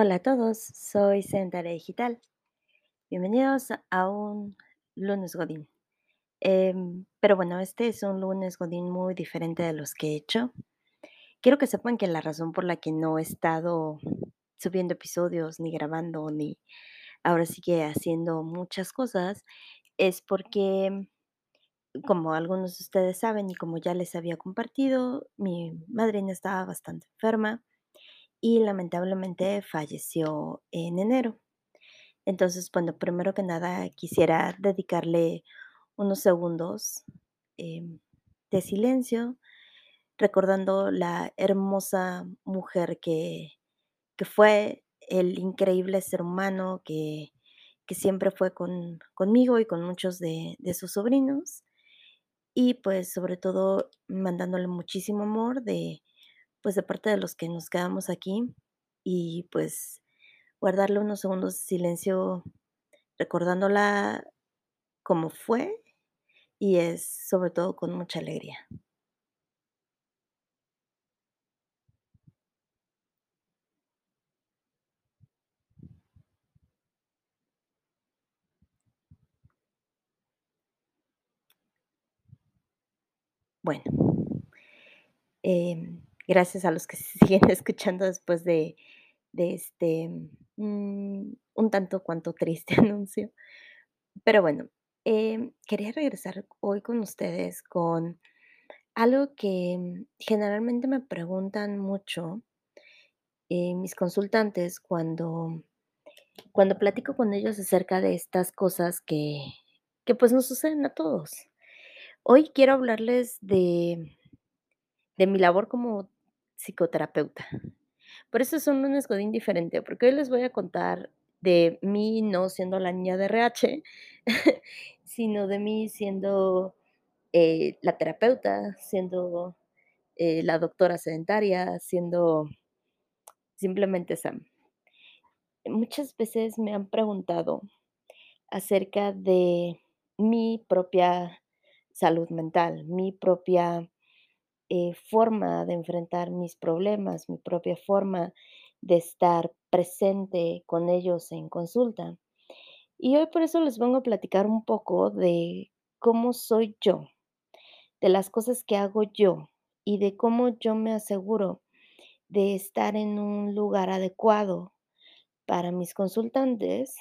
Hola a todos, soy Sendare Digital. Bienvenidos a un lunes Godín. Em, pero bueno, este es un lunes Godín muy diferente de los que he hecho. Quiero que sepan que la razón por la que no he estado subiendo episodios, ni grabando, ni ahora sí que haciendo muchas cosas, es porque, como algunos de ustedes saben y como ya les había compartido, mi madrina estaba bastante enferma y lamentablemente falleció en enero. Entonces, bueno, primero que nada quisiera dedicarle unos segundos em, de silencio, recordando la hermosa mujer que, que fue, el increíble ser humano que, que siempre fue con, conmigo y con muchos de, de sus sobrinos. Y pues sobre todo mandándole muchísimo amor de, pues de parte de los que nos quedamos aquí y pues guardarle unos segundos de silencio recordándola como fue y es sobre todo con mucha alegría. Bueno, em, gracias a los que siguen escuchando después de, este mm, un tanto cuanto triste anuncio. Pero bueno, em, quería regresar hoy con ustedes con algo que generalmente me preguntan mucho eh, mis consultantes cuando, cuando platico con ellos acerca de estas cosas que, que pues nos suceden a todos. Hoy quiero hablarles de, de mi labor como psicoterapeuta. Por eso es un lunes godín diferente, porque hoy les voy a contar de mí no siendo la niña de RH, sino de mí siendo eh, la terapeuta, siendo eh, la doctora sedentaria, siendo simplemente Sam. Muchas veces me han preguntado acerca de mi propia salud mental, mi propia eh, forma de enfrentar mis problemas, mi propia forma de estar presente con ellos en consulta. Y hoy por eso les vengo a platicar un poco de cómo soy yo, de las cosas que hago yo y de cómo yo me aseguro de estar en un lugar adecuado para mis consultantes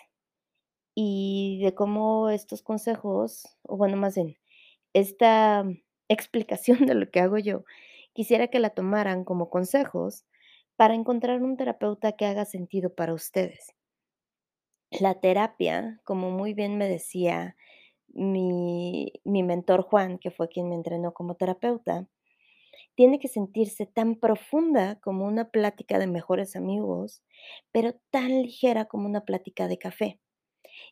y de cómo estos consejos, o bueno, más bien, esta explicación de lo que hago yo, quisiera que la tomaran como consejos para encontrar un terapeuta que haga sentido para ustedes. La terapia, como muy bien me decía mi, mentor Juan, que fue quien me entrenó como terapeuta, tiene que sentirse tan profunda como una plática de mejores amigos, pero tan ligera como una plática de café.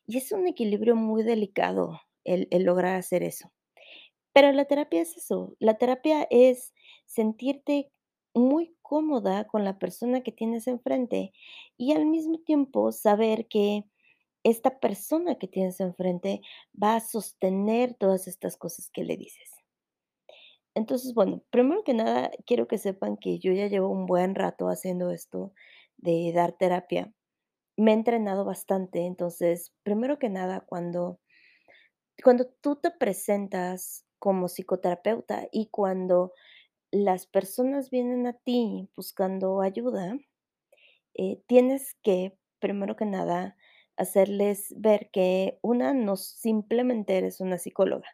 Y es un equilibrio muy delicado el, el lograr hacer eso. Pero la terapia es eso, la terapia es sentirte muy cómoda con la persona que tienes enfrente y al mismo tiempo saber que esta persona que tienes enfrente va a sostener todas estas cosas que le dices. Entonces, bueno, primero que nada, quiero que sepan que yo ya llevo un buen rato haciendo esto de dar terapia. Me he entrenado bastante, entonces, primero que nada, cuando cuando tú te presentas como psicoterapeuta y cuando las personas vienen a ti buscando ayuda, eh, tienes que, primero que nada, hacerles ver que una, no simplemente eres una psicóloga.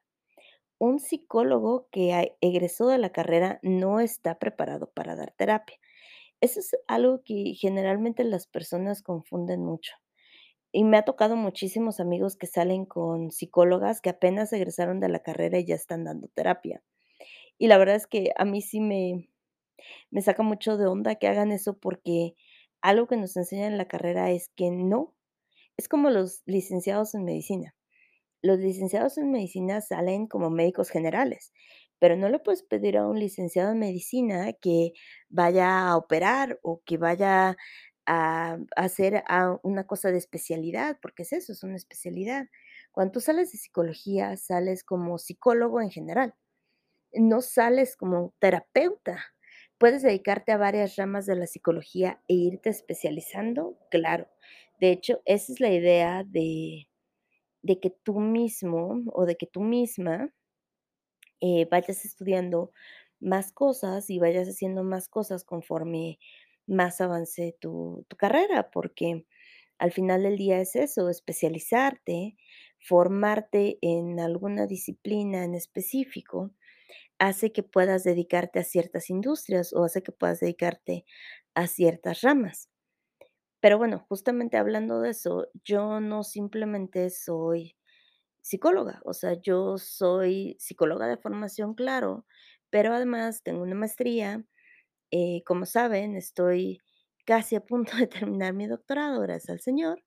Un psicólogo que egresó de la carrera no está preparado para dar terapia. Eso es algo que generalmente las personas confunden mucho. Y me ha tocado muchísimos amigos que salen con psicólogas que apenas egresaron de la carrera y ya están dando terapia. Y la verdad es que a mí sí me, me saca mucho de onda que hagan eso porque algo que nos enseñan en la carrera es que no. Es como los licenciados en medicina. Los licenciados en medicina salen como médicos generales, pero no le puedes pedir a un licenciado en medicina que vaya a operar o que vaya a hacer a una cosa de especialidad, porque es eso, es una especialidad. Cuando tú sales de psicología, sales como psicólogo en general, no sales como terapeuta, ¿Puedes dedicarte a varias ramas de la psicología e irte especializando? Claro. De hecho, esa es la idea de de que tú mismo o de que tú misma eh, vayas estudiando más cosas y vayas haciendo más cosas conforme más avance tu carrera, porque al final del día es eso, especializarte, formarte en alguna disciplina en específico, hace que puedas dedicarte a ciertas industrias o hace que puedas dedicarte a ciertas ramas. Pero bueno, justamente hablando de eso, yo no simplemente soy psicóloga, o sea, yo soy psicóloga de formación, claro, pero además tengo una maestría, eh, como saben, estoy casi a punto de terminar mi doctorado, gracias al Señor,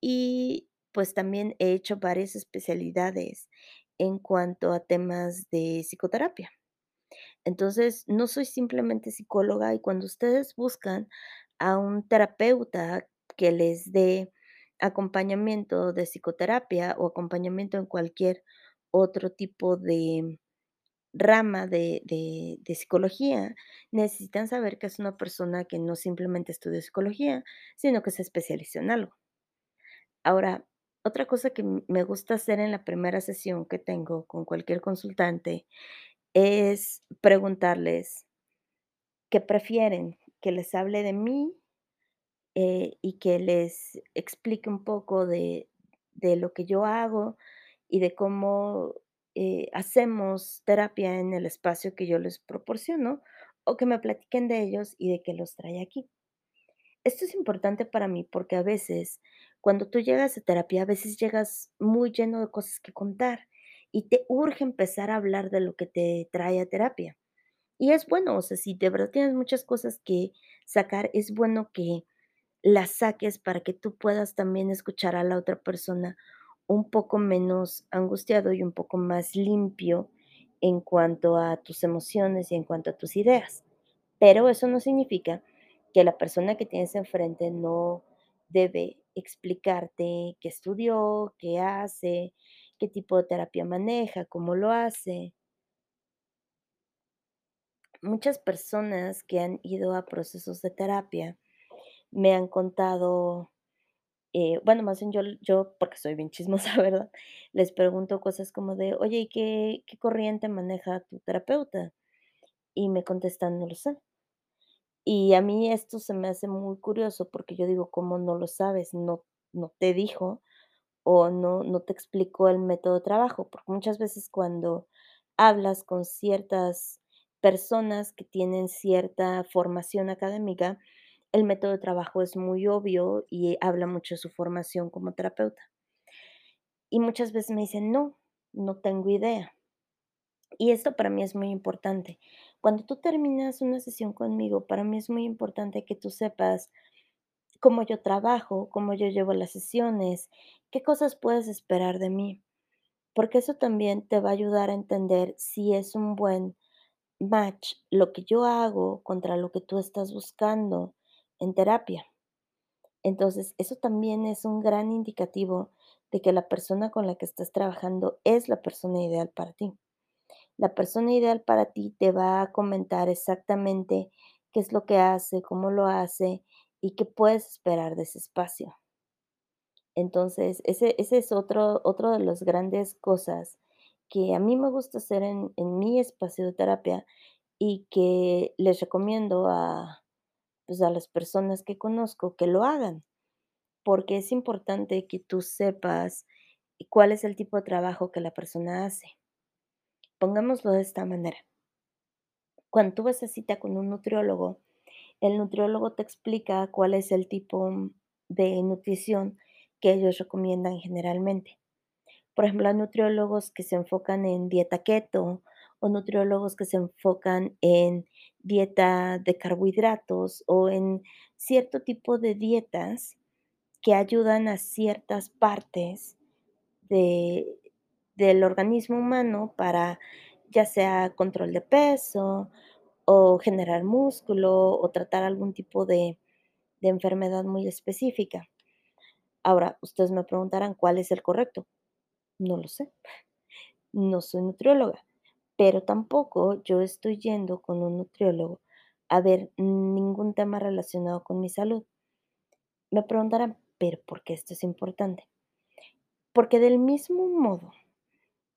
y pues también he hecho varias especialidades en cuanto a temas de psicoterapia. Entonces, no soy simplemente psicóloga y cuando ustedes buscan a un terapeuta que les dé acompañamiento de psicoterapia o acompañamiento en cualquier otro tipo de rama de, de, psicología, necesitan saber que es una persona que no simplemente estudia psicología, sino que se especializó en algo. Ahora, otra cosa que me gusta hacer en la primera sesión que tengo con cualquier consultante es preguntarles qué prefieren, que les hable de mí, eh, y que les explique un poco de de lo que yo hago y de cómo, eh, hacemos terapia en el espacio que yo les proporciono, o que me platiquen de ellos y de qué los trae aquí. Esto es importante para mí porque a veces, cuando tú llegas a terapia, a veces llegas muy lleno de cosas que contar y te urge empezar a hablar de lo que te trae a terapia. Y es bueno, o sea, si de verdad tienes muchas cosas que sacar, es bueno que las saques para que tú puedas también escuchar a la otra persona un poco menos angustiado y un poco más limpio en cuanto a tus emociones y en cuanto a tus ideas. Pero eso no significa que la persona que tienes enfrente no debe explicarte qué estudió, qué hace, qué tipo de terapia maneja, cómo lo hace. Muchas personas que han ido a procesos de terapia me han contado, eh, bueno, más bien yo, yo, porque soy bien chismosa, ¿verdad? Les pregunto cosas como de, oye, ¿y qué, corriente maneja tu terapeuta? Y me contestan, no lo sé. Y a mí esto se me hace muy curioso porque yo digo, ¿cómo no lo sabes? No, no te dijo o no, no te explicó el método de trabajo, porque muchas veces cuando hablas con ciertas personas que tienen cierta formación académica, el método de trabajo es muy obvio y habla mucho de su formación como terapeuta. Y muchas veces me dicen, no, no tengo idea. Y esto para mí es muy importante. Cuando tú terminas una sesión conmigo, para mí es muy importante que tú sepas cómo yo trabajo, cómo yo llevo las sesiones, qué cosas puedes esperar de mí, porque eso también te va a ayudar a entender si es un buen match lo que yo hago contra lo que tú estás buscando en terapia. Entonces, eso también es un gran indicativo de que la persona con la que estás trabajando es la persona ideal para ti. La persona ideal para ti te va a comentar exactamente qué es lo que hace, cómo lo hace y qué puedes esperar de ese espacio. Entonces, ese, ese es otro, otro de las grandes cosas que a mí me gusta hacer en, en mi espacio de terapia y que les recomiendo a, pues, a las personas que conozco que lo hagan, porque es importante que tú sepas cuál es el tipo de trabajo que la persona hace. Pongámoslo de esta manera. Cuando tú vas a cita con un nutriólogo, el nutriólogo te explica cuál es el tipo de nutrición que ellos recomiendan generalmente. Por ejemplo, hay nutriólogos que se enfocan en dieta keto o nutriólogos que se enfocan en dieta de carbohidratos o en cierto tipo de dietas que ayudan a ciertas partes de, del organismo humano para ya sea control de peso o generar músculo o tratar algún tipo de enfermedad muy específica. Ahora, ustedes me preguntarán cuál es el correcto. No lo sé, no soy nutrióloga, pero tampoco yo estoy yendo con un nutriólogo haber ningún tema relacionado con mi salud. Me preguntarán, ¿pero por qué esto es importante? Porque del mismo modo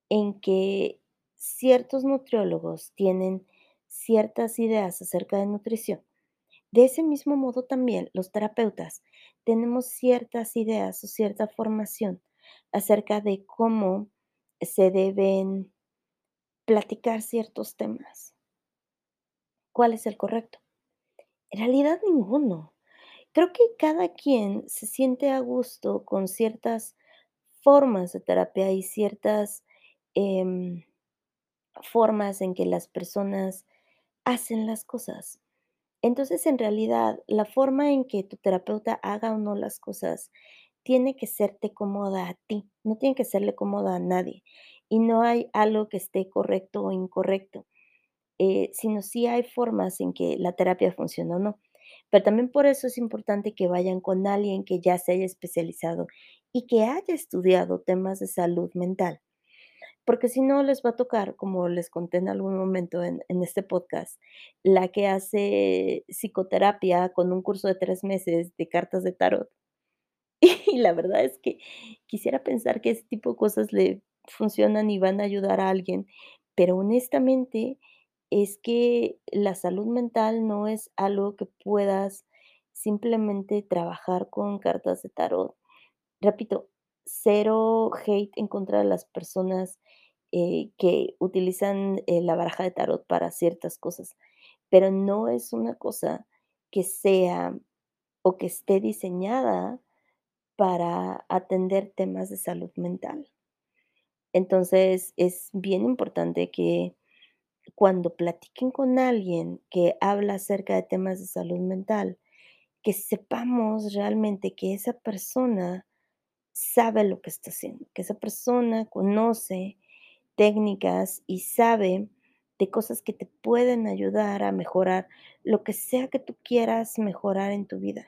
en que ciertos nutriólogos tienen ciertas ideas acerca de nutrición, de ese mismo modo también los terapeutas tenemos ciertas ideas o cierta formación acerca de cómo se deben platicar ciertos temas. ¿Cuál es el correcto? En realidad ninguno. Creo que cada quien se siente a gusto con ciertas formas de terapia y ciertas em, formas en que las personas hacen las cosas. Entonces, en realidad, la forma en que tu terapeuta haga o no las cosas tiene que serte cómoda a ti, no tiene que serle cómoda a nadie. Y no hay algo que esté correcto o incorrecto, eh, sino sí hay formas en que la terapia funciona o no. Pero también por eso es importante que vayan con alguien que ya se haya especializado y que haya estudiado temas de salud mental. Porque si no les va a tocar, como les conté en algún momento en, en este podcast, la que hace psicoterapia con un curso de tres meses de cartas de tarot. Y la verdad es que quisiera pensar que ese tipo de cosas le funcionan y van a ayudar a alguien, pero honestamente es que la salud mental no es algo que puedas simplemente trabajar con cartas de tarot. Repito, cero hate en contra de las personas eh, que utilizan eh, la baraja de tarot para ciertas cosas, pero no es una cosa que sea o que esté diseñada para atender temas de salud mental. Entonces, es bien importante que cuando platiquen con alguien que habla acerca de temas de salud mental, que sepamos realmente que esa persona sabe lo que está haciendo, que esa persona conoce técnicas y sabe de cosas que te pueden ayudar a mejorar lo que sea que tú quieras mejorar en tu vida.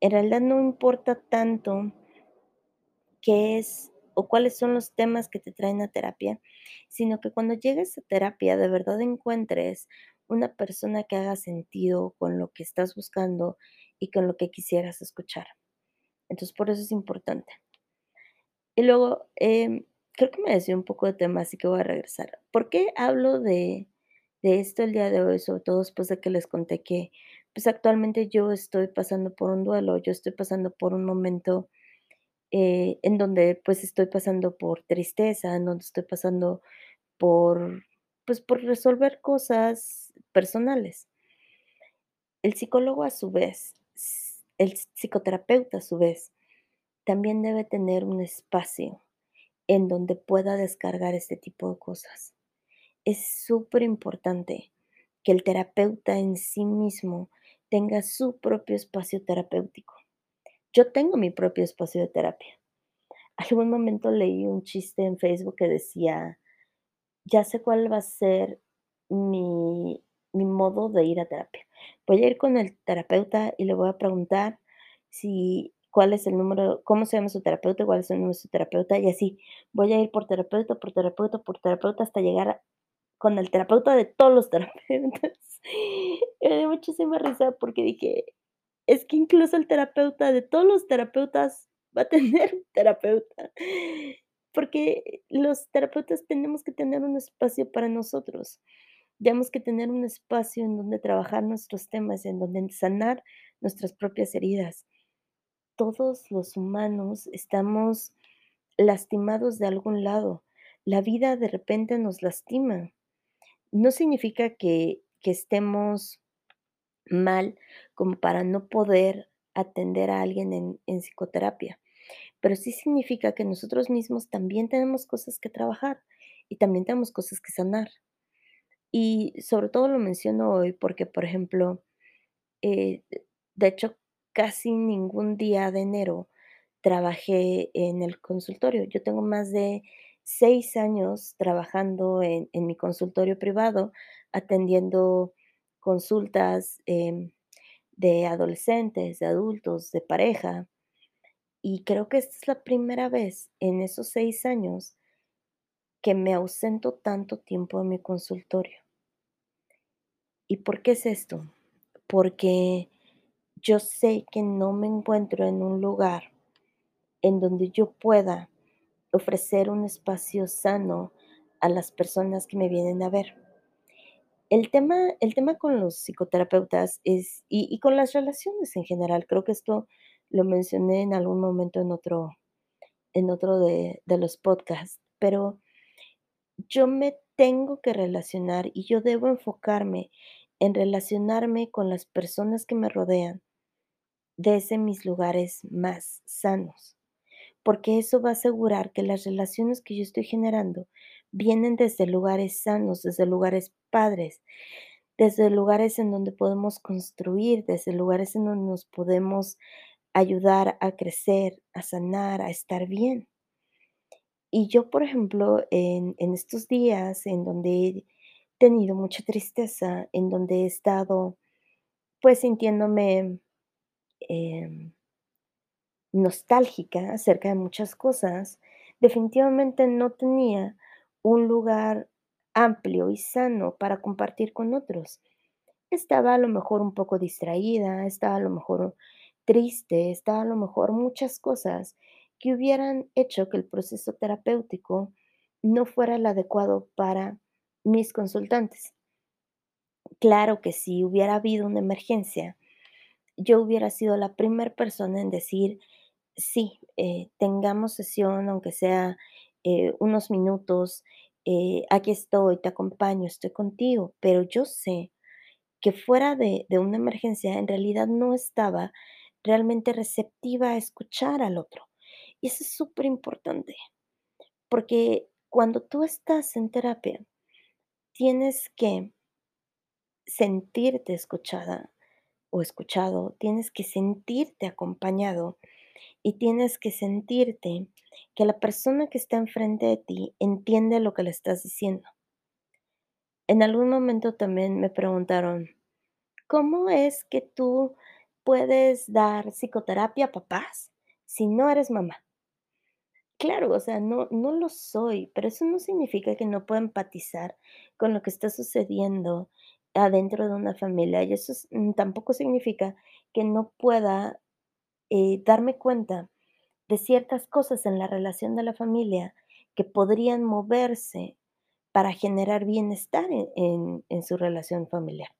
En realidad no importa tanto qué es o cuáles son los temas que te traen a terapia, sino que cuando llegues a terapia de verdad encuentres una persona que haga sentido con lo que estás buscando y con lo que quisieras escuchar. Entonces, por eso es importante. Y luego, em, creo que me decía un poco de tema, así que voy a regresar. ¿Por qué hablo de, de esto el día de hoy? Sobre todo después de que les conté que, pues actualmente yo estoy pasando por un duelo, yo estoy pasando por un momento eh, en donde pues estoy pasando por tristeza, en donde estoy pasando por, pues por resolver cosas personales. El psicólogo a su vez, el psicoterapeuta a su vez, también debe tener un espacio en donde pueda descargar este tipo de cosas. Es súper importante que el terapeuta en sí mismo tenga su propio espacio terapéutico. Yo tengo mi propio espacio de terapia. Algún momento leí un chiste en Facebook que decía, ya sé cuál va a ser mi, mi modo de ir a terapia. Voy a ir con el terapeuta y le voy a preguntar si cuál es el número, cómo se llama su terapeuta, cuál es el número de su terapeuta y así. Voy a ir por terapeuta, por terapeuta, por terapeuta hasta llegar con el terapeuta de todos los terapeutas. Me dio muchísima risa porque dije, es que incluso el terapeuta de todos los terapeutas va a tener un terapeuta, porque los terapeutas tenemos que tener un espacio para nosotros. Tenemos que tener un espacio en donde trabajar nuestros temas, en donde sanar nuestras propias heridas. Todos los humanos estamos lastimados de algún lado. La vida de repente nos lastima. No significa que, que estemos mal como para no poder atender a alguien en, en psicoterapia, pero sí significa que nosotros mismos también tenemos cosas que trabajar y también tenemos cosas que sanar. Y sobre todo lo menciono hoy porque, por ejemplo, eh, de hecho, casi ningún día de enero trabajé en el consultorio. Yo tengo más de seis años trabajando en, en mi consultorio privado, atendiendo consultas em, de adolescentes, de adultos, de pareja. Y creo que esta es la primera vez en esos seis años que me ausento tanto tiempo en mi consultorio. ¿Y por qué es esto? Porque yo sé que no me encuentro en un lugar en donde yo pueda ofrecer un espacio sano a las personas que me vienen a ver. El tema el tema con los psicoterapeutas es y con las relaciones en general, creo que esto lo mencioné en algún momento en otro en otro de de los podcasts, pero yo me tengo que relacionar y yo debo enfocarme en relacionarme con las personas que me rodean desde mis lugares más sanos, porque eso va a asegurar que las relaciones que yo estoy generando vienen desde lugares sanos, desde lugares padres, desde lugares en donde podemos construir, desde lugares en donde nos podemos ayudar a crecer, a sanar, a estar bien. Y yo, por ejemplo, en en estos días en donde he tenido mucha tristeza, en donde he estado, pues, sintiéndome, em nostálgica acerca de muchas cosas, definitivamente no tenía un lugar amplio y sano para compartir con otros. Estaba a lo mejor un poco distraída, estaba a lo mejor triste, estaba a lo mejor muchas cosas que hubieran hecho que el proceso terapéutico no fuera el adecuado para mis consultantes. Claro que si hubiera habido una emergencia, yo hubiera sido la primer persona en decir: "Sí, eh, tengamos sesión, aunque sea, eh, unos minutos, eh, aquí estoy, te acompaño, estoy contigo", pero yo sé que fuera de de una emergencia, en realidad no estaba realmente receptiva a escuchar al otro. Y eso es superimportante, porque cuando tú estás en terapia, tienes que sentirte escuchada o escuchado, tienes que sentirte acompañado y tienes que sentirte que la persona que está enfrente de ti entiende lo que le estás diciendo. En algún momento también me preguntaron: "¿Cómo es que tú puedes dar psicoterapia a papás si no eres mamá?". Claro, o sea, no no lo soy, pero eso no significa que no pueda empatizar con lo que está sucediendo adentro de una familia, y eso mm, tampoco significa que no pueda, darme cuenta de ciertas cosas en la relación de la familia que podrían moverse para generar bienestar en en en su relación familiar.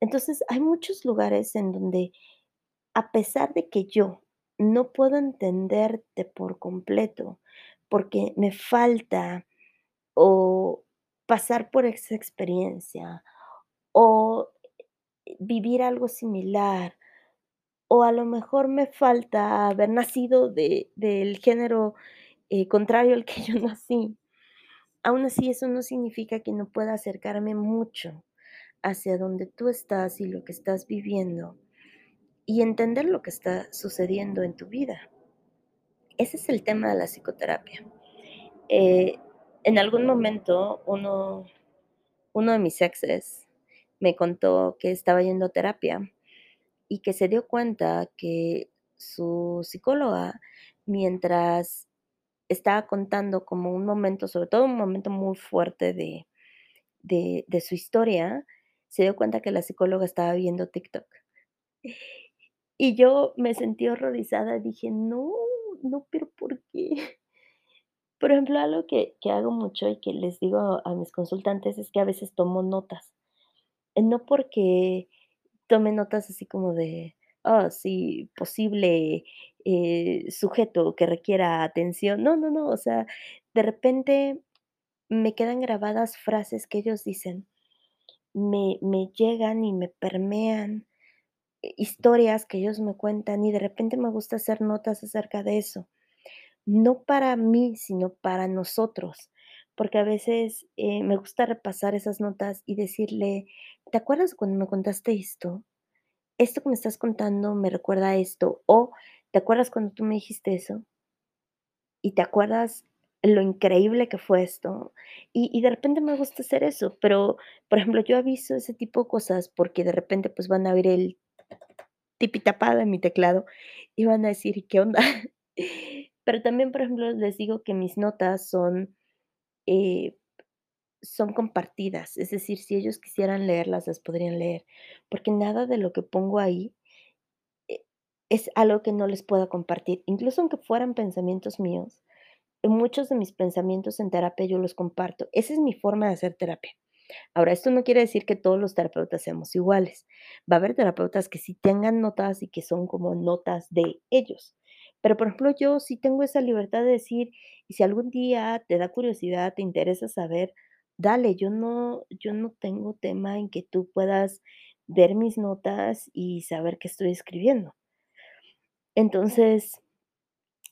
Entonces, hay muchos lugares en donde, a pesar de que yo no puedo entenderte por completo, porque me falta o pasar por esa experiencia, o vivir algo similar, o a lo mejor me falta haber nacido de del género, eh, contrario al que yo nací. Aún así, eso no significa que no pueda acercarme mucho hacia donde tú estás y lo que estás viviendo, y entender lo que está sucediendo en tu vida. Ese es el tema de la psicoterapia. Eh, en algún momento, uno uno de mis exes me contó que estaba yendo a terapia y que se dio cuenta que su psicóloga, mientras estaba contando como un momento, sobre todo un momento muy fuerte de de su historia, se dio cuenta que la psicóloga estaba viendo TikTok. Y yo me sentí horrorizada, dije: "No, no, pero, ¿por qué?". Por ejemplo, algo que que hago mucho y que les digo a mis consultantes es que a veces tomo notas. No porque tome notas así como de, ah, sí, posible, eh, sujeto que requiera atención. No, no, no, o sea, de repente me quedan grabadas frases que ellos dicen, me me llegan y me permean, eh, historias que ellos me cuentan, y de repente me gusta hacer notas acerca de eso. No para mí, sino para nosotros, porque a veces, eh, me gusta repasar esas notas y decirle: "¿Te acuerdas cuando me contaste esto? Esto que me estás contando me recuerda esto", o, "¿Te acuerdas cuando tú me dijiste eso?". "¿Y te acuerdas lo increíble que fue esto?". Y y de repente me gusta hacer eso, pero, por ejemplo, yo aviso ese tipo de cosas porque de repente, pues, van a oír el tipitapá de mi teclado y van a decir: "¿Qué onda?". Pero también, por ejemplo, les digo que mis notas son, eh, son compartidas, es decir, si ellos quisieran leerlas, las podrían leer, porque nada de lo que pongo ahí, eh, es algo que no les pueda compartir, incluso aunque fueran pensamientos míos, muchos de mis pensamientos en terapia yo los comparto. Esa es mi forma de hacer terapia. Ahora, esto no quiere decir que todos los terapeutas seamos iguales. Va a haber terapeutas que sí tengan notas y que son como notas de ellos. Pero, por ejemplo, yo sí tengo esa libertad de decir, y si algún día te da curiosidad, te interesa saber, dale, yo no, yo no tengo tema en que tú puedas ver mis notas y saber qué estoy escribiendo. Entonces,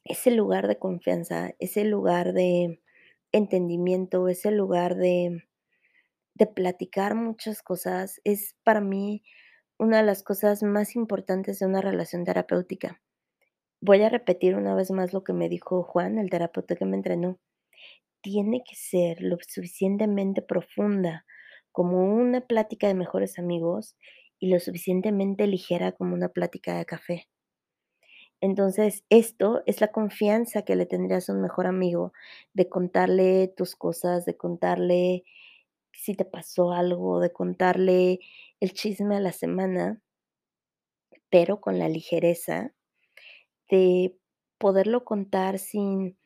ese lugar de confianza, ese lugar de entendimiento, ese lugar de de platicar muchas cosas, es para mí una de las cosas más importantes de una relación terapéutica. Voy a repetir una vez más lo que me dijo Juan, el terapeuta que me entrenó. Tiene que ser lo suficientemente profunda como una plática de mejores amigos y lo suficientemente ligera como una plática de café. Entonces, esto es la confianza que le tendrías a un mejor amigo, de contarle tus cosas, de contarle si te pasó algo, de contarle el chisme a la semana, pero con la ligereza de poderlo contar sin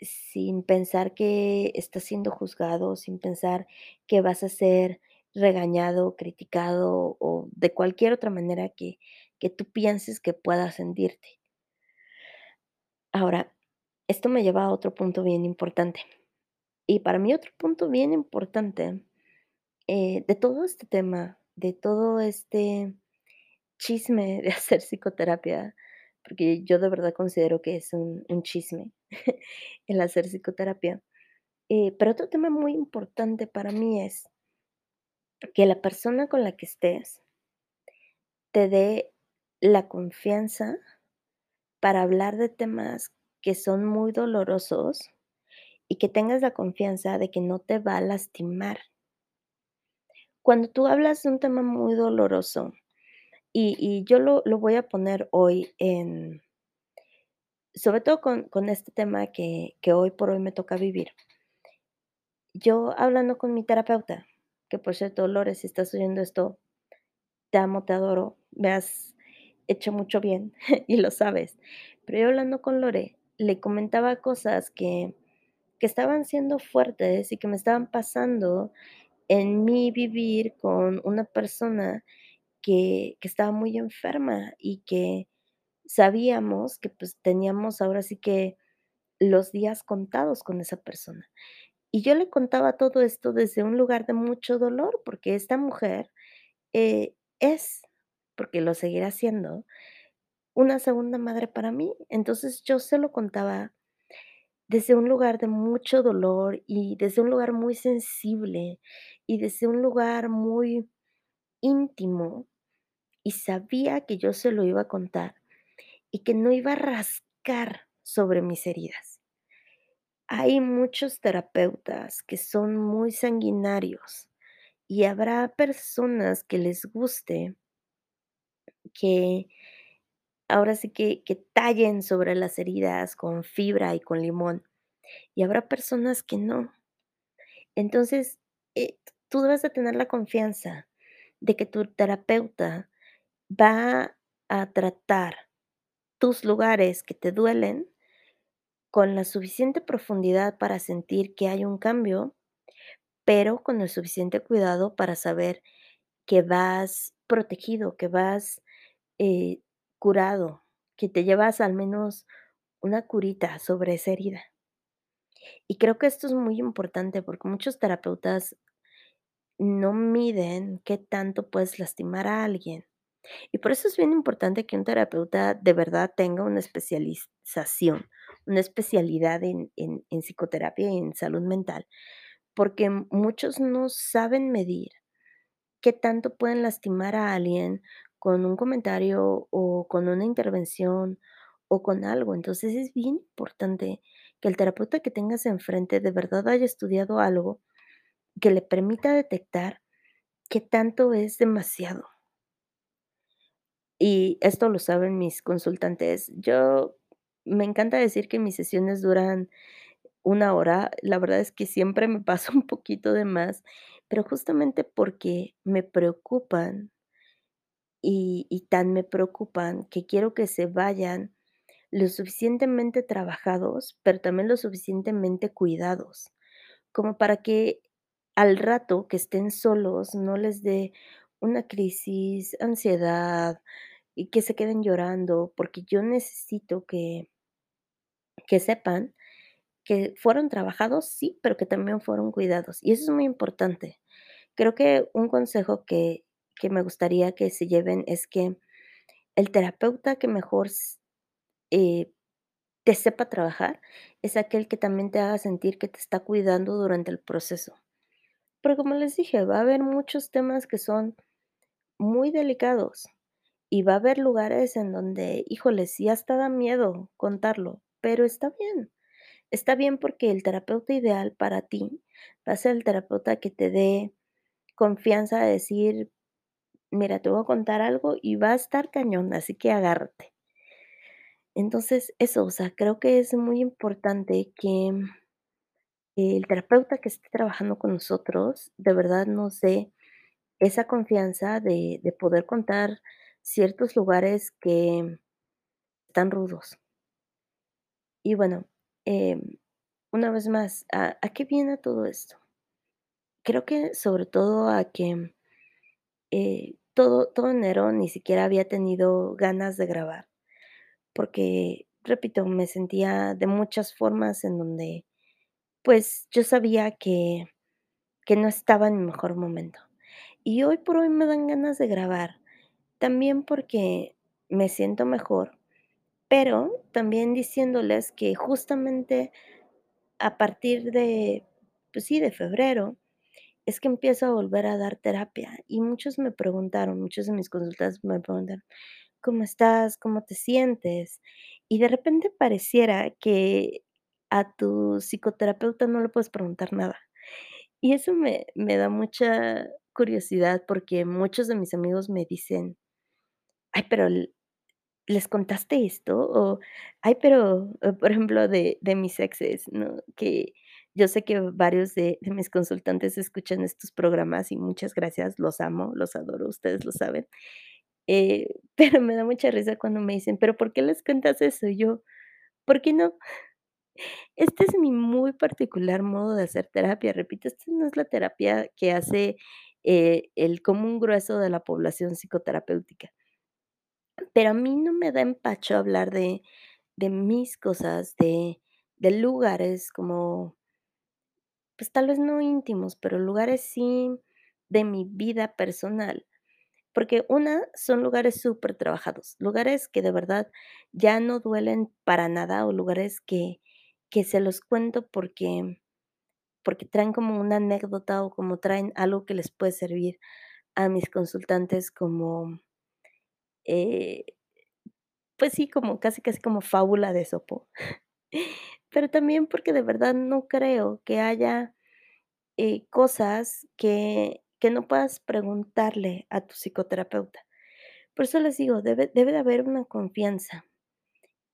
sin pensar que estás siendo juzgado, sin pensar que vas a ser regañado, criticado o de cualquier otra manera que que tú pienses que puedas sentirte. Ahora, esto me lleva a otro punto bien importante. Y para mí otro punto bien importante, eh, de todo este tema, de todo este chisme de hacer psicoterapia, porque yo de verdad considero que es un, chisme el hacer psicoterapia. eh, pero otro tema muy importante para mí es que la persona con la que estés te dé la confianza para hablar de temas que son muy dolorosos y que tengas la confianza de que no te va a lastimar. Cuando tú hablas de un tema muy doloroso, y, yo lo, lo voy a poner hoy en, sobre todo con, con este tema que, que hoy por hoy me toca vivir. Yo hablando con mi terapeuta, que por cierto, Lore, si estás oyendo esto, te amo, te adoro, me has hecho mucho bien y lo sabes. Pero yo hablando con Lore, le comentaba cosas que, que estaban siendo fuertes y que me estaban pasando en mi vivir con una persona que, estaba muy enferma y que sabíamos que pues teníamos ahora sí que los días contados con esa persona. Y yo le contaba todo esto desde un lugar de mucho dolor, porque esta mujer eh, es, porque lo seguirá siendo, una segunda madre para mí. Entonces yo se lo contaba desde un lugar de mucho dolor y desde un lugar muy sensible y desde un lugar muy íntimo y sabía que yo se lo iba a contar y que no iba a rascar sobre mis heridas. Hay muchos terapeutas que son muy sanguinarios y habrá personas que les guste que ahora sí que, que tallen sobre las heridas con fibra y con limón y habrá personas que no. Entonces, eh, tú debes de tener la confianza de que tu terapeuta va a tratar tus lugares que te duelen con la suficiente profundidad para sentir que hay un cambio, pero con el suficiente cuidado para saber que vas protegido, que vas eh, curado, que te llevas al menos una curita sobre esa herida. Y creo que esto es muy importante porque muchos terapeutas no miden qué tanto puedes lastimar a alguien. Y por eso es bien importante que un terapeuta de verdad tenga una especialización, una especialidad en, en, psicoterapia y en salud mental, porque muchos no saben medir qué tanto pueden lastimar a alguien con un comentario o con una intervención o con algo. Entonces es bien importante que el terapeuta que tengas enfrente de verdad haya estudiado algo que le permita detectar qué tanto es demasiado. Y esto lo saben mis consultantes. Yo me encanta decir que mis sesiones duran 1 hora, la verdad es que siempre me paso un poquito de más, pero justamente porque me preocupan y y tan me preocupan que quiero que se vayan lo suficientemente trabajados, pero también lo suficientemente cuidados, como para que al rato que estén solos no les dé una crisis, ansiedad y que se queden llorando, porque yo necesito que que sepan que fueron trabajados, sí, pero que también fueron cuidados, y eso es muy importante. Creo que un consejo que que me gustaría que se lleven es que el terapeuta que mejor eh, te sepa trabajar es aquel que también te haga sentir que te está cuidando durante el proceso. Pero como les dije, va a haber muchos temas que son muy delicados y va a haber lugares en donde, híjole, sí hasta da miedo contarlo, pero está bien. Está bien porque el terapeuta ideal para ti va a ser el terapeuta que te dé confianza de decir: "Mira, te voy a contar algo y va a estar cañón, así que agárrate". Entonces, eso, o sea, creo que es muy importante que el terapeuta que esté trabajando con nosotros, de verdad nos dé esa confianza de poder contar ciertos lugares que están rudos. Y bueno, em, una vez más, ¿a qué viene todo esto? Creo que sobre todo a que, eh, todo todo enero ni siquiera había tenido ganas de grabar, porque, repito, me sentía de muchas formas en donde, pues, yo sabía que que no estaba en mi mejor momento. Y hoy por hoy me dan ganas de grabar, también porque me siento mejor, pero también diciéndoles que justamente a partir de, pues sí, de febrero, es que empiezo a volver a dar terapia, y muchos me preguntaron, muchos de mis consultantes me preguntan: "¿Cómo estás? ¿Cómo te sientes?". Y de repente pareciera que a tu psicoterapeuta no le puedes preguntar nada. Y eso me me da mucha curiosidad, porque muchos de mis amigos me dicen: "Ay, pero, ¿l les contaste esto?". O, ay, pero, eh, por ejemplo, de de mis exes, ¿no? Que yo sé que varios de mis consultantes escuchan estos programas y muchas gracias, los amo, los adoro, ustedes lo saben. Eh, pero me da mucha risa cuando me dicen: "¿Pero por qué les cuentas eso?". Yo: "¿Por qué no?". Este es mi muy particular modo de hacer terapia, repito, esta no es la terapia que hace, eh, el común grueso de la población psicoterapéutica. Pero a mí no me da empacho hablar de de mis cosas, de de lugares como pues, tal vez no íntimos, pero lugares sí de mi vida personal, porque una, son lugares supertrabajados, lugares que de verdad ya no duelen para nada, o lugares que que se los cuento porque porque traen como una anécdota, o como traen algo que les puede servir a mis consultantes como eh, pues sí, como casi, casi como fábula de Esopo. Pero también porque de verdad no creo que haya, eh, cosas que que no puedas preguntarle a tu psicoterapeuta. Por eso les digo, debe debe de haber una confianza.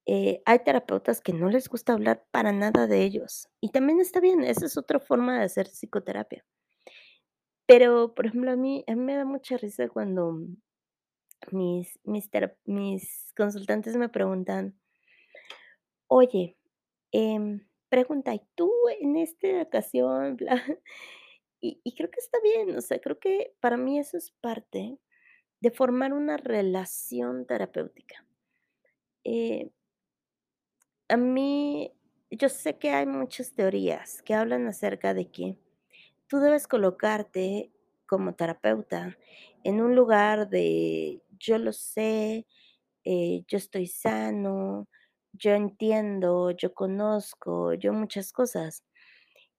Eh, hay terapeutas que no les gusta hablar para nada de ellos, y también está bien, esa es otra forma de hacer psicoterapia. Pero, por ejemplo, a mí a mí me da mucha risa cuando mis mis consultantes me preguntan oye, em, pregunta, ¿y tú en este ocasión, y creo que está bien, o sea, creo que para mí eso es parte de formar una relación terapéutica. Eh a mí yo sé que hay muchas teorías que hablan acerca de que tú debes colocarte como terapeuta en un lugar de yo lo sé, eh, yo estoy sano, yo entiendo, yo conozco, yo muchas cosas.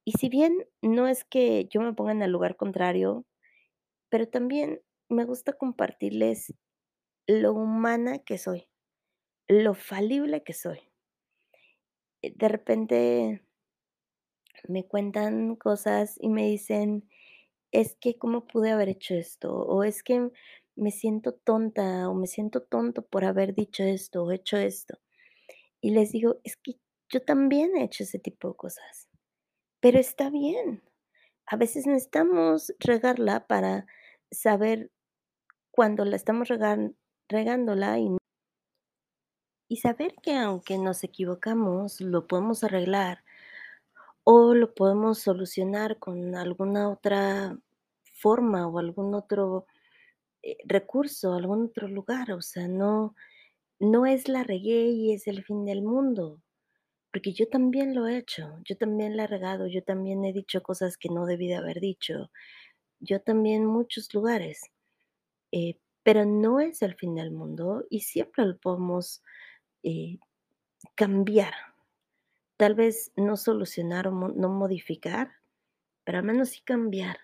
Y si bien no es que yo me ponga en el lugar contrario, pero también me gusta compartirles lo humana que soy, lo falible que soy. Eh, de repente me cuentan cosas y me dicen: "Es que, ¿cómo pude haber hecho esto?". O, "Es que me siento tonta, o me siento tonto por haber dicho esto, o hecho esto". Y les digo: "Es que yo también he hecho ese tipo de cosas". pero está bien. A veces necesitamos regarla para saber cuando la estamos regan regándola y y saber que aunque nos equivocamos, lo podemos arreglar o lo podemos solucionar con alguna otra forma o algún otro, eh, recurso, algún otro lugar, o sea, no no es la regué y es el fin del mundo, porque yo también lo he hecho, yo también la he regado, yo también he dicho cosas que no debí de haber dicho, yo también muchos lugares, eh, pero no es el fin del mundo y siempre lo podemos, eh, cambiar. Tal vez no solucionar o no modificar, pero al menos sí cambiar.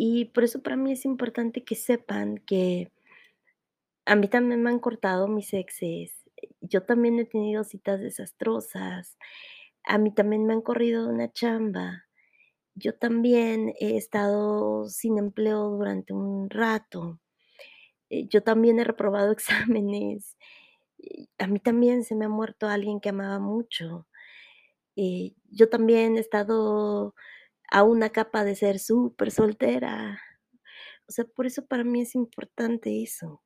Y por eso para mí es importante que sepan que a mí también me han cortado mis exes, yo también he tenido citas desastrosas, a mí también me han corrido de una chamba, yo también he estado sin empleo durante un rato, eh, yo también he reprobado exámenes, a mí también se me ha muerto alguien que amaba mucho, eh, yo también he estado a una capa de ser supersoltera, o sea, por eso para mí es importante eso.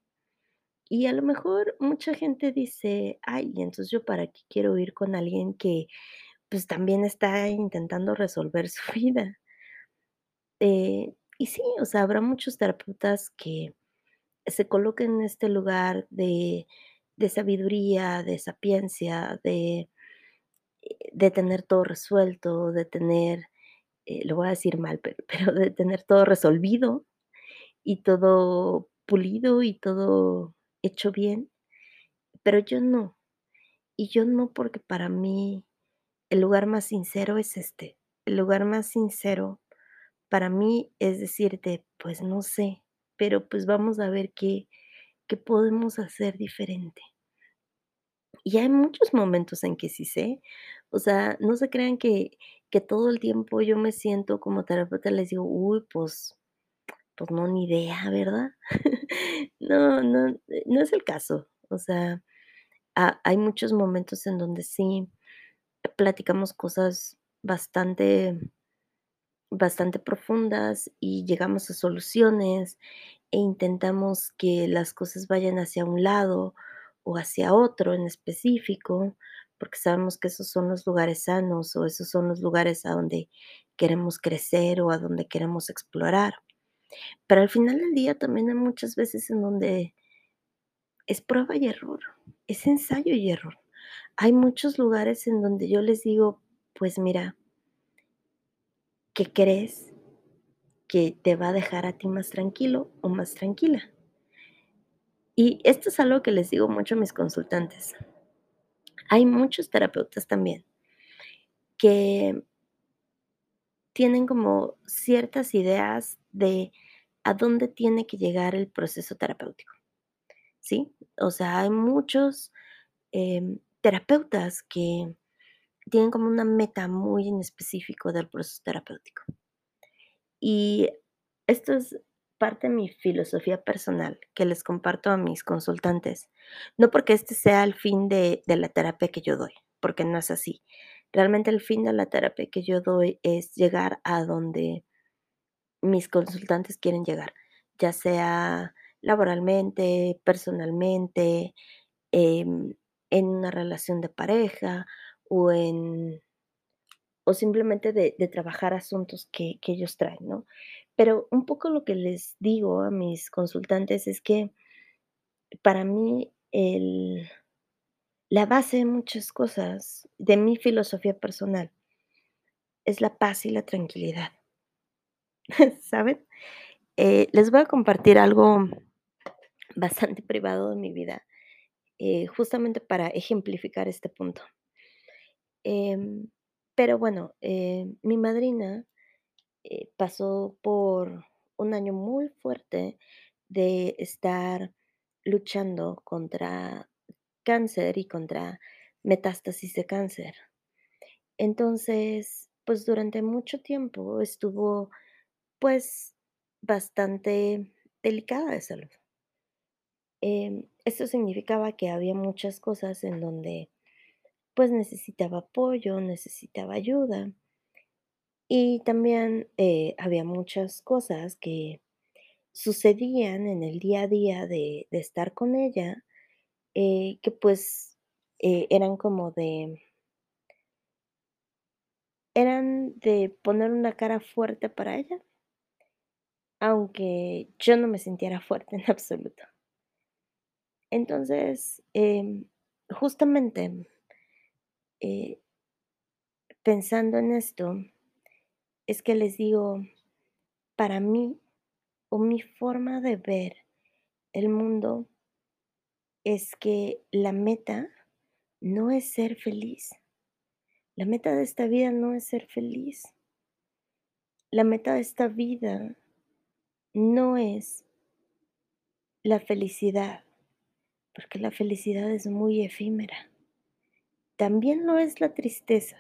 Y a lo mejor mucha gente dice: "Ay, entonces, ¿yo para qué quiero ir con alguien que, pues, también está intentando resolver su vida?". Eh, y sí, o sea, habrá muchos terapeutas que se coloquen en este lugar de de sabiduría, de sapiencia, de eh, de tener todo resuelto, de tener, eh, lo voy a decir mal, pero pero de tener todo resolvido y todo pulido y todo hecho bien, pero yo no. Y yo no, porque para mí el lugar más sincero es este, el lugar más sincero para mí es decirte: "Pues no sé, pero, pues, vamos a ver qué qué podemos hacer diferente". Y hay muchos momentos en que sí sé, o sea, no se crean que que todo el tiempo yo me siento como terapeuta, les digo: "Uy, pues pues no, ni idea", ¿verdad? No no, eh, no es el caso, o sea, ha hay muchos momentos en donde sí platicamos cosas bastante bastante profundas y llegamos a soluciones, e intentamos que las cosas vayan hacia un lado o hacia otro en específico, porque sabemos que esos son los lugares sanos, o esos son los lugares a donde queremos crecer o a donde queremos explorar. Pero al final del día también hay muchas veces en donde es prueba y error, es ensayo y error. Hay muchos lugares en donde yo les digo: "Pues mira" "¿qué crees que te va a dejar a ti más tranquilo o más tranquila?". Y esto es algo que les digo mucho a mis consultantes. Hay muchos terapeutas también que tienen como ciertas ideas de a dónde tiene que llegar el proceso terapéutico, ¿sí? O sea, hay muchos, em, terapeutas que tienen como una meta muy en específico del proceso terapéutico. Y esto es parte de mi filosofía personal, que les comparto a mis consultantes, no porque este sea el fin de la terapia que yo doy, porque no es así. Realmente el fin de la terapia que yo doy es llegar a donde mis consultantes quieren llegar, ya sea laboralmente, personalmente, em, en una relación de pareja o en o simplemente de de trabajar asuntos que que ellos traen, ¿no? Pero un poco lo que les digo a mis consultantes es que para mí el la base de muchas cosas, de mi filosofía personal es la paz y la tranquilidad. ¿Saben? Eh, les voy a compartir algo bastante privado de mi vida, eh, justamente para ejemplificar este punto. Em, pero bueno, eh, mi madrina, eh, pasó por un año muy fuerte de estar luchando contra cáncer y contra metástasis de cáncer. Entonces, pues, durante mucho tiempo estuvo, pues, bastante delicada de salud. Em, esto significaba que había muchas cosas en donde, pues, necesitaba apoyo, necesitaba ayuda. Y también, eh, había muchas cosas que sucedían en el día a día de estar con ella, eh, que, pues, eh, eran como de eran de poner una cara fuerte para ella aunque yo no me sintiera fuerte en absoluto. Entonces, em, justamente pensando en esto, es que les digo, para mí, o mi forma de ver el mundo es que la meta no es ser feliz. La meta de esta vida no es ser feliz. La meta de esta vida no es la felicidad, porque la felicidad es muy efímera. También lo es la tristeza,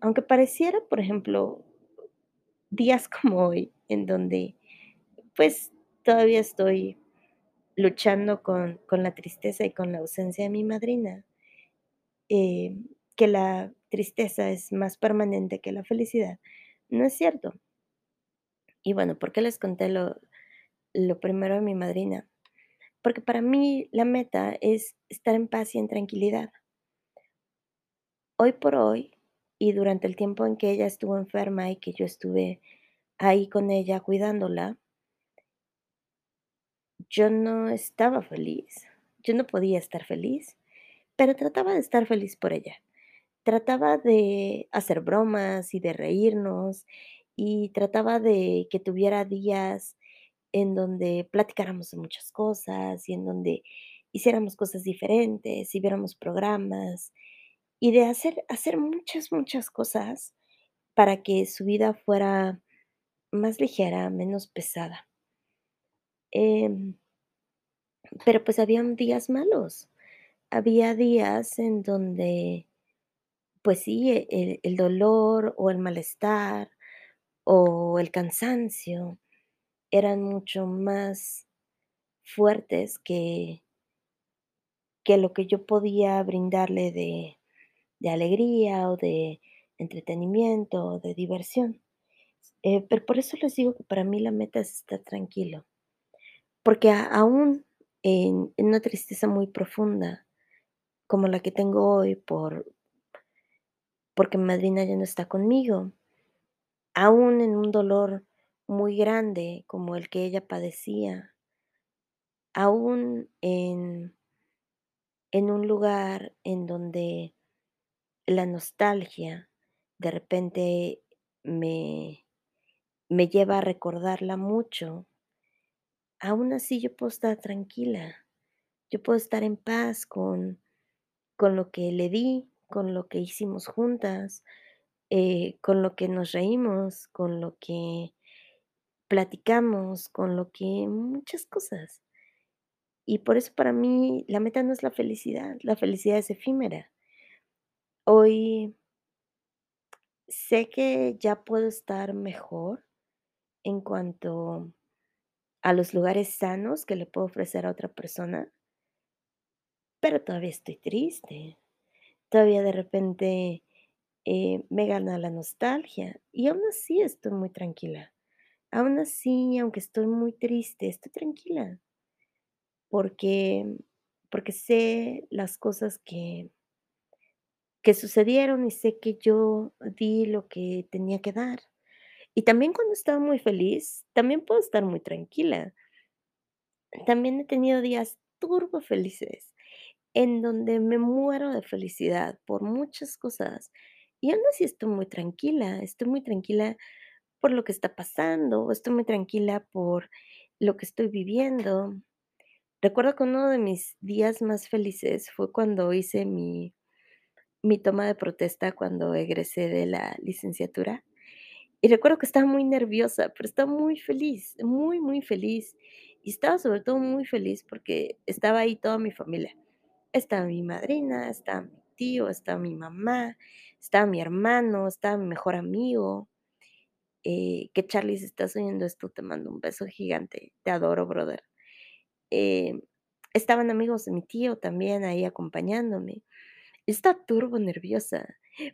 aunque pareciera, por ejemplo, días como hoy, en donde, pues, todavía estoy luchando con con la tristeza y con la ausencia de mi madrina eh, que la tristeza es más permanente que la felicidad, no es cierto. Y bueno, ¿por qué les conté lo lo primero de mi madrina? Porque para mí la meta es estar en paz y en tranquilidad. Hoy por hoy, y durante el tiempo en que ella estuvo enferma y que yo estuve ahí con ella cuidándola yo no estaba feliz, yo no podía estar feliz, pero trataba de estar feliz por ella. Trataba de hacer bromas y de reírnos, y trataba de que tuviera días en donde platicáramos de muchas cosas, y en donde hiciéramos cosas diferentes, y viéramos programas, y de hacer hacer muchas, muchas cosas para que su vida fuera más ligera, menos pesada. Em pero, pues, habían días malos. Había días en donde, pues sí, e el el dolor, o el malestar, o el cansancio eran mucho más fuertes que que lo que yo podía brindarle de de alegría, o de entretenimiento, o de diversión. Eh, pero por eso les digo que para mí la meta es estar tranquilo. Porque aún en una tristeza muy profunda, como la que tengo hoy por porque madrina ya no está conmigo aún en un dolor muy grande como el que ella padecía aún en en un lugar en donde la nostalgia de repente me me lleva a recordarla mucho aún así yo puedo estar tranquila. Yo puedo estar en paz con con lo que le di, con lo que hicimos juntas, eh, con lo que nos reímos, con lo que platicamos, con lo que muchas cosas. Y por eso para mí la meta no es la felicidad, la felicidad es efímera. Hoy sé que ya puedo estar mejor en cuanto a los lugares sanos que le puedo ofrecer a otra persona pero todavía estoy triste. Todavía de repente, eh, me gana la nostalgia, y aún así estoy muy tranquila. Aún así, aunque estoy muy triste, estoy tranquila. Porque porque sé las cosas que que sucedieron, y sé que yo di lo que tenía que dar. Y también cuando estaba muy feliz, también puedo estar muy tranquila. También he tenido días turbofelices, en donde me muero de felicidad por muchas cosas, y aún así estoy muy tranquila. Estoy muy tranquila por lo que está pasando, estoy muy tranquila por lo que estoy viviendo. Recuerdo que uno de mis días más felices fue cuando hice mi mi toma de protesta cuando egresé de la licenciatura, y recuerdo que estaba muy nerviosa, pero estaba muy feliz, muy, muy feliz. Y estaba sobre todo muy feliz porque estaba ahí toda mi familia. Estaba mi madrina, estaba mi tío, estaba mi mamá, estaba mi hermano, estaba mi mejor amigo. Eh, que Charly, si estás oyendo esto, te mando un beso gigante. Te adoro, brother. Eh, estaban amigos de mi tío también ahí acompañándome. Estaba turbo nerviosa,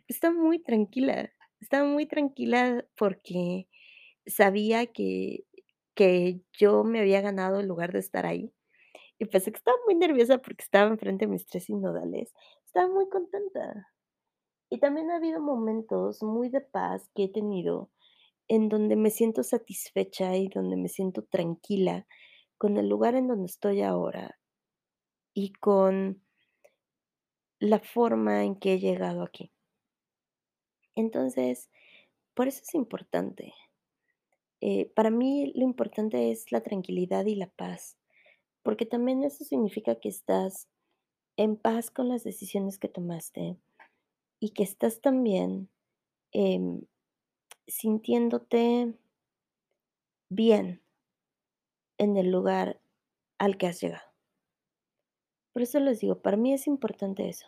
estaba muy tranquila. estaba muy tranquila porque sabía que que yo me había ganado el lugar de estar ahí. Y a que estaba muy nerviosa porque estaba enfrente de mis 3 sinodales, estaba muy contenta. Y también ha habido momentos muy de paz que he tenido en donde me siento satisfecha y donde me siento tranquila con el lugar en donde estoy ahora y con la forma en que he llegado aquí. Entonces, por eso es importante. Eh, para mí lo importante es la tranquilidad y la paz, porque también eso significa que estás en paz con las decisiones que tomaste y que estás también em, sintiéndote bien en el lugar al que has llegado. Por eso les digo, para mí es importante eso.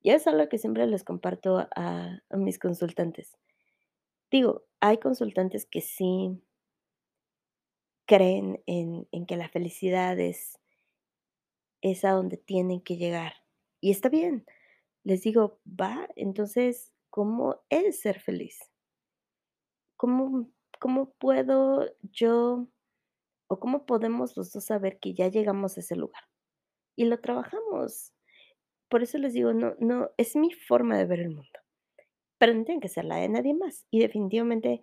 Y es algo que siempre les comparto a, mis consultantes. Digo, hay consultantes que sí creen en, en que la felicidad es, es a donde tienen que llegar. Y está bien. Les digo, va, entonces, ¿cómo es ser feliz? ¿Cómo, cómo puedo yo o cómo podemos los dos saber que ya llegamos a ese lugar? Y lo trabajamos. Por eso les digo, no, no, es mi forma de ver el mundo. Pero no tiene que ser la de nadie más. Y definitivamente,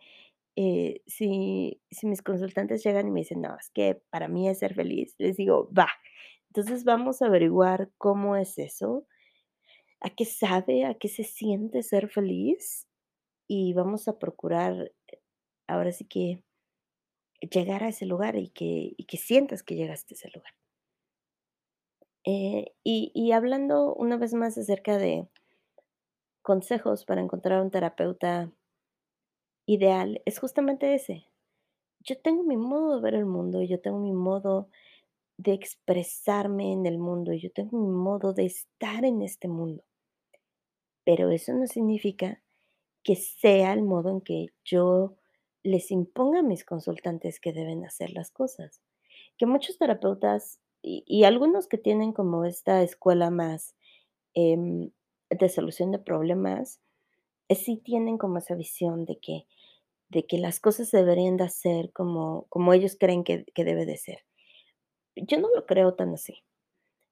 eh, si, si mis consultantes llegan y me dicen, no, es que para mí es ser feliz, les digo, va. Entonces vamos a averiguar cómo es eso, a qué sabe, a qué se siente ser feliz y vamos a procurar eh, ahora sí que llegar a ese lugar y que, y que sientas que llegaste a ese lugar. Eh, y, y hablando una vez más acerca de consejos para encontrar un terapeuta ideal, es justamente ese. Yo tengo mi modo de ver el mundo, yo tengo mi modo de expresarme en el mundo, yo tengo mi modo de estar en este mundo, pero eso no significa que sea el modo en que yo les imponga a mis consultantes que deben hacer las cosas. Que muchos terapeutas y, algunos que tienen como esta escuela más em, de solución de problemas, eh, sí tienen como esa visión de que, de que las cosas deberían de hacer como, como ellos creen que, que debe de ser. Yo no lo creo tan así.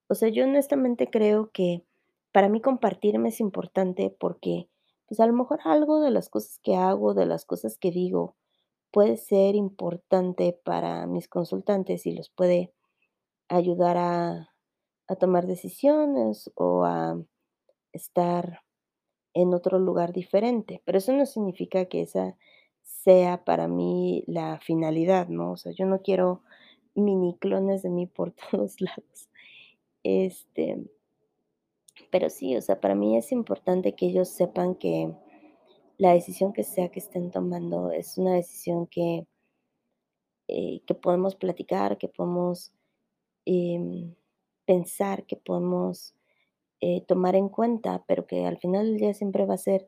O sea, yo honestamente creo que para mí compartirme es importante porque, pues a lo mejor algo de las cosas que hago, de las cosas que digo, puede ser importante para mis consultantes y los puede ayudar a, a tomar decisiones o a estar en otro lugar diferente. Pero eso no significa que esa sea para mí la finalidad, ¿no? O sea, yo no quiero mini clones de mí por todos lados. Este, pero sí, o sea, para mí es importante que ellos sepan que la decisión que sea que estén tomando es una decisión que, eh, que podemos platicar, que podemos em, pensar, que podemos eh, tomar en cuenta, pero que al final del día siempre va a ser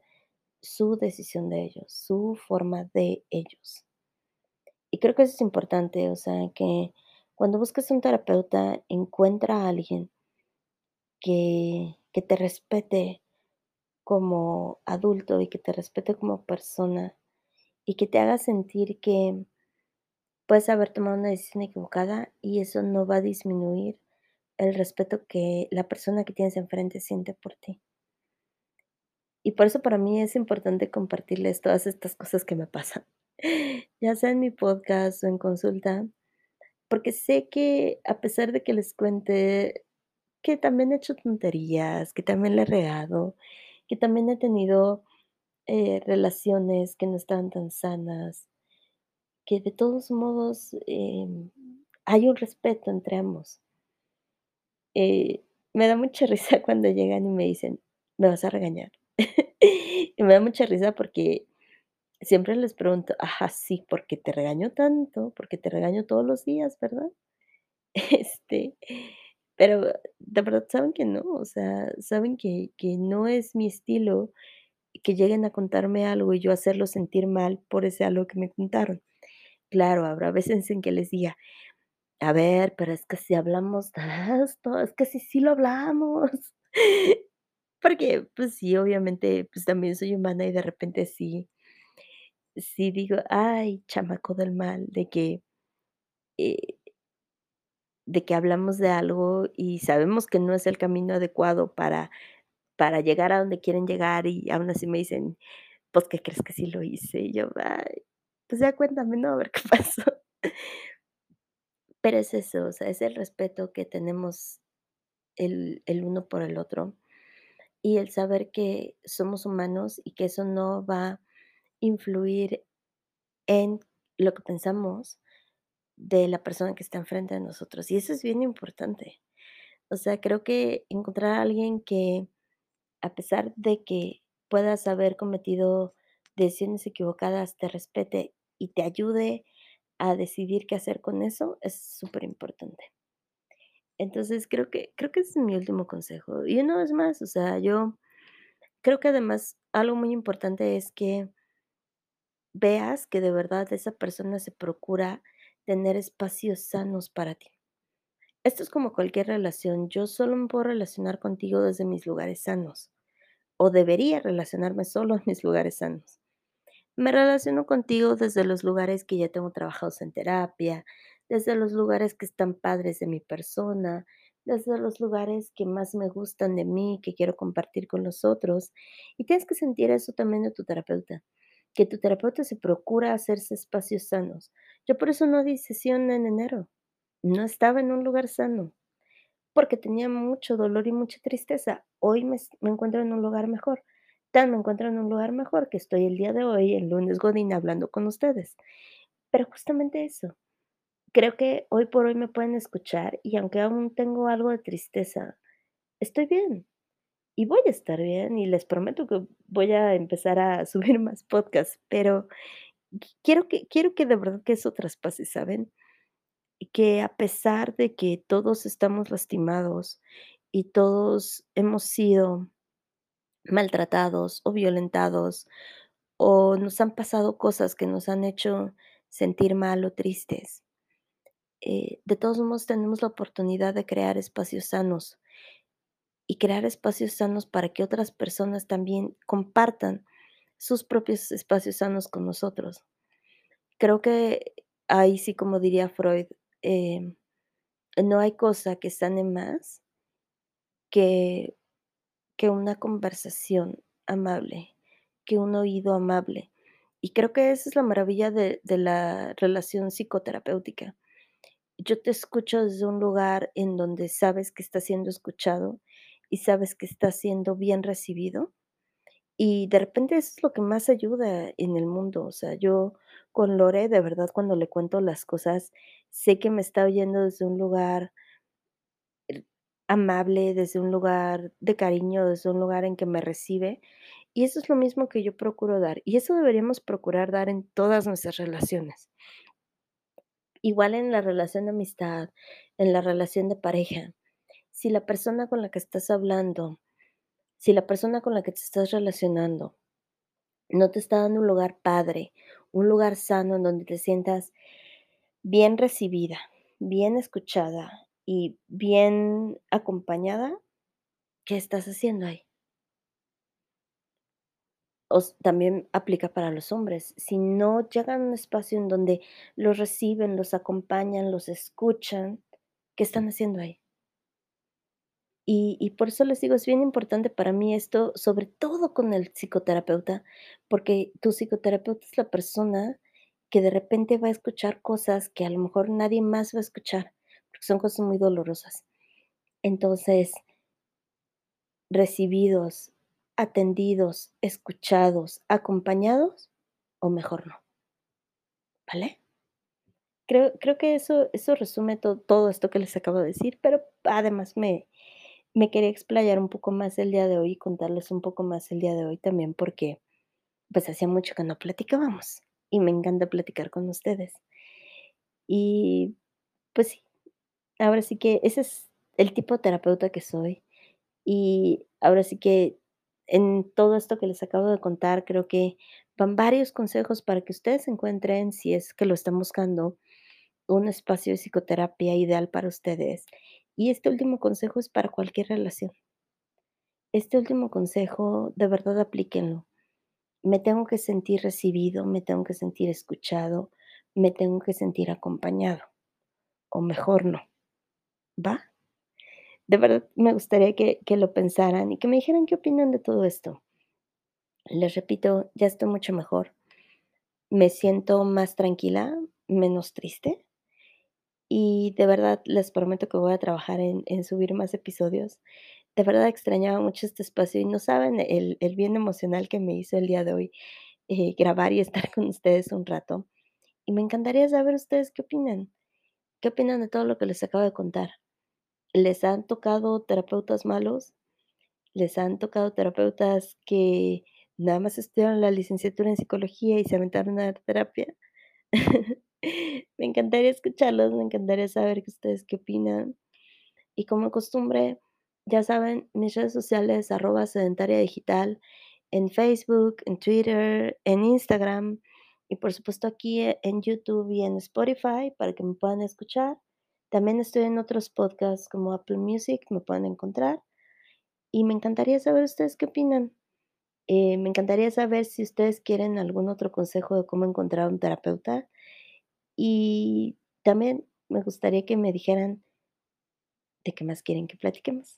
su decisión de ellos, su forma de ellos. Y creo que eso es importante, o sea, que cuando busques un terapeuta, encuentra a alguien que, que te respete como adulto y que te respete como persona y que te haga sentir que puedes haber tomado una decisión equivocada y eso no va a disminuir el respeto que la persona que tienes enfrente siente por ti. Y por eso para mí es importante compartirles todas estas cosas que me pasan, ya sea en mi podcast o en consulta, porque sé que a pesar de que les cuente que también he hecho tonterías, que también le he regado, que también he tenido eh, relaciones que no estaban tan sanas, que de todos modos em, hay un respeto entre ambos. Eh, me da mucha risa cuando llegan y me dicen: "¿Me vas a regañar?". Y me da mucha risa porque siempre les pregunto: "Ajá, sí, ¿por qué te regaño tanto? Porque te regaño todos los días, verdad?". Este, pero de verdad saben que no, o sea, saben que que no es mi estilo que lleguen a contarme algo y yo hacerlos sentir mal por ese algo que me contaron. Claro, habrá veces en que les diga: "A ver, pero es que si hablamos de esto, es que sí, sí lo hablamos". Porque, pues sí, obviamente, pues también soy humana y de repente sí, sí digo: "Ay, chamaco del mal", de que, eh, de que hablamos de algo y sabemos que no es el camino adecuado para para llegar a donde quieren llegar, y aún así me dicen: "Pues, ¿qué crees que sí lo hice?". Y yo: "Ay, pues ya cuéntame, ¿no? A ver qué pasó". Pero es eso, o sea, es el respeto que tenemos el el uno por el otro, y el saber que somos humanos y que eso no va a influir en lo que pensamos de la persona que está enfrente de nosotros, y eso es bien importante. O sea, creo que encontrar a alguien que, a pesar de que puedas haber cometido decisiones equivocadas, te respete y te ayude a decidir qué hacer con eso, es superimportante. Entonces, creo que creo que ese es mi último consejo. Y una vez más, o sea, yo creo que además algo muy importante es que veas que de verdad esa persona se procura tener espacios sanos para ti. Esto es como cualquier relación, yo solo me puedo relacionar contigo desde mis lugares sanos, o debería relacionarme solo en mis lugares sanos. Me relaciono contigo desde los lugares que ya tengo trabajados en terapia, desde los lugares que están padres de mi persona, desde los lugares que más me gustan de mí, que quiero compartir con los otros. Y tienes que sentir eso también de tu terapeuta, que tu terapeuta se procura hacerse espacios sanos. Yo por eso no di sesión en enero, no estaba en un lugar sano, porque tenía mucho dolor y mucha tristeza. Hoy me, encuentro en un lugar mejor. Tan me encuentro en un lugar mejor que estoy el día de hoy, el lunes Godín, hablando con ustedes. Pero justamente eso, creo que hoy por hoy me pueden escuchar y aunque aún tengo algo de tristeza, estoy bien y voy a estar bien y les prometo que voy a empezar a subir más podcasts, pero qui- quiero que, quiero que de verdad que eso traspase, ¿saben? Que a pesar de que todos estamos lastimados y todos hemos sido maltratados o violentados, o nos han pasado cosas que nos han hecho sentir mal o tristes. Eh, de todos modos, tenemos la oportunidad de crear espacios sanos y crear espacios sanos para que otras personas también compartan sus propios espacios sanos con nosotros. Creo que ahí sí, como diría Freud, em, no hay cosa que sane más que que una conversación amable, que un oído amable. Y creo que esa es la maravilla de la relación psicoterapéutica. Yo te escucho desde un lugar en donde sabes que estás siendo escuchado y sabes que estás siendo bien recibido, y de repente eso es lo que más ayuda en el mundo. O sea, yo con Lore, de verdad, cuando le cuento las cosas, sé que me está oyendo desde un lugar amable, desde un lugar de cariño, desde un lugar en que me recibe. Y eso es lo mismo que yo procuro dar. Y eso deberíamos procurar dar en todas nuestras relaciones. Igual en la relación de amistad, en la relación de pareja. Si la persona con la que estás hablando, si la persona con la que te estás relacionando no te está dando un lugar padre, un lugar sano en donde te sientas bien recibida, bien escuchada y bien acompañada, ¿qué estás haciendo ahí? Os también aplica para los hombres. Si no llegan a un espacio en donde los reciben, los acompañan, los escuchan, ¿qué están haciendo ahí? Y por eso les digo, es bien importante para mí esto, sobre todo con el psicoterapeuta, porque tu psicoterapeuta es la persona que de repente va a escuchar cosas que a lo mejor nadie más va a escuchar, son cosas muy dolorosas. Entonces, recibidos, atendidos, escuchados, acompañados, o mejor no. ¿Vale? Creo creo que eso eso resume to todo esto que les acabo de decir, pero además me me quería explayar un poco más el día de hoy y contarles un poco más el día de hoy también, porque, pues, hacía mucho que no platicábamos, y me encanta platicar con ustedes. Y, pues sí, ahora sí que ese es el tipo de terapeuta que soy, y ahora sí que en todo esto que les acabo de contar, creo que van varios consejos para que ustedes encuentren, si es que lo están buscando, un espacio de psicoterapia ideal para ustedes. Y este último consejo es para cualquier relación. Este último consejo, de verdad aplíquenlo. me tengo que sentir recibido, me tengo que sentir escuchado, me tengo que sentir acompañado, o mejor no, ¿va? De verdad me gustaría que que lo pensaran y que me dijeran qué opinan de todo esto. Les repito, ya estoy mucho mejor. Me siento más tranquila, menos triste. Y de verdad les prometo que voy a trabajar en en subir más episodios. De verdad extrañaba mucho este espacio y no saben el el bien emocional que me hizo el día de hoy, eh, grabar y estar con ustedes un rato. Y me encantaría saber ustedes qué opinan. ¿Qué opinan de todo lo que les acabo de contar? ¿Les han tocado terapeutas malos? ¿Les han tocado terapeutas que nada más estudiaron la licenciatura en psicología y se aventaron a dar terapia? Me encantaría escucharlos, me encantaría saber que ustedes qué opinan. Y como costumbre, ya saben, mis redes sociales, arroba sedentaria digital, en Facebook, en Twitter, en Instagram y por supuesto aquí e en YouTube y en Spotify para que me puedan escuchar. También estoy en otros podcasts como Apple Music, me pueden encontrar. Y me encantaría saber ustedes qué opinan. Eh, me encantaría saber si ustedes quieren algún otro consejo de cómo encontrar un terapeuta. Y también me gustaría que me dijeran de qué más quieren que platiquemos.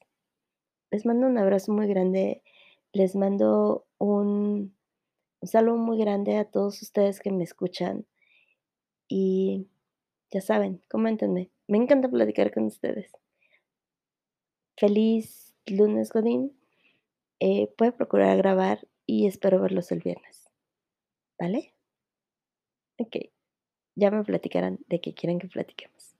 Les mando un abrazo muy grande, les mando un un saludo muy grande a todos ustedes que me escuchan. Y ya saben, coméntenme, me encanta platicar con ustedes. Feliz lunes, godín. Eh, a procurar grabar y espero verlos el viernes, ¿vale? Okey, ya me platicarán de qué quieren que platiquemos.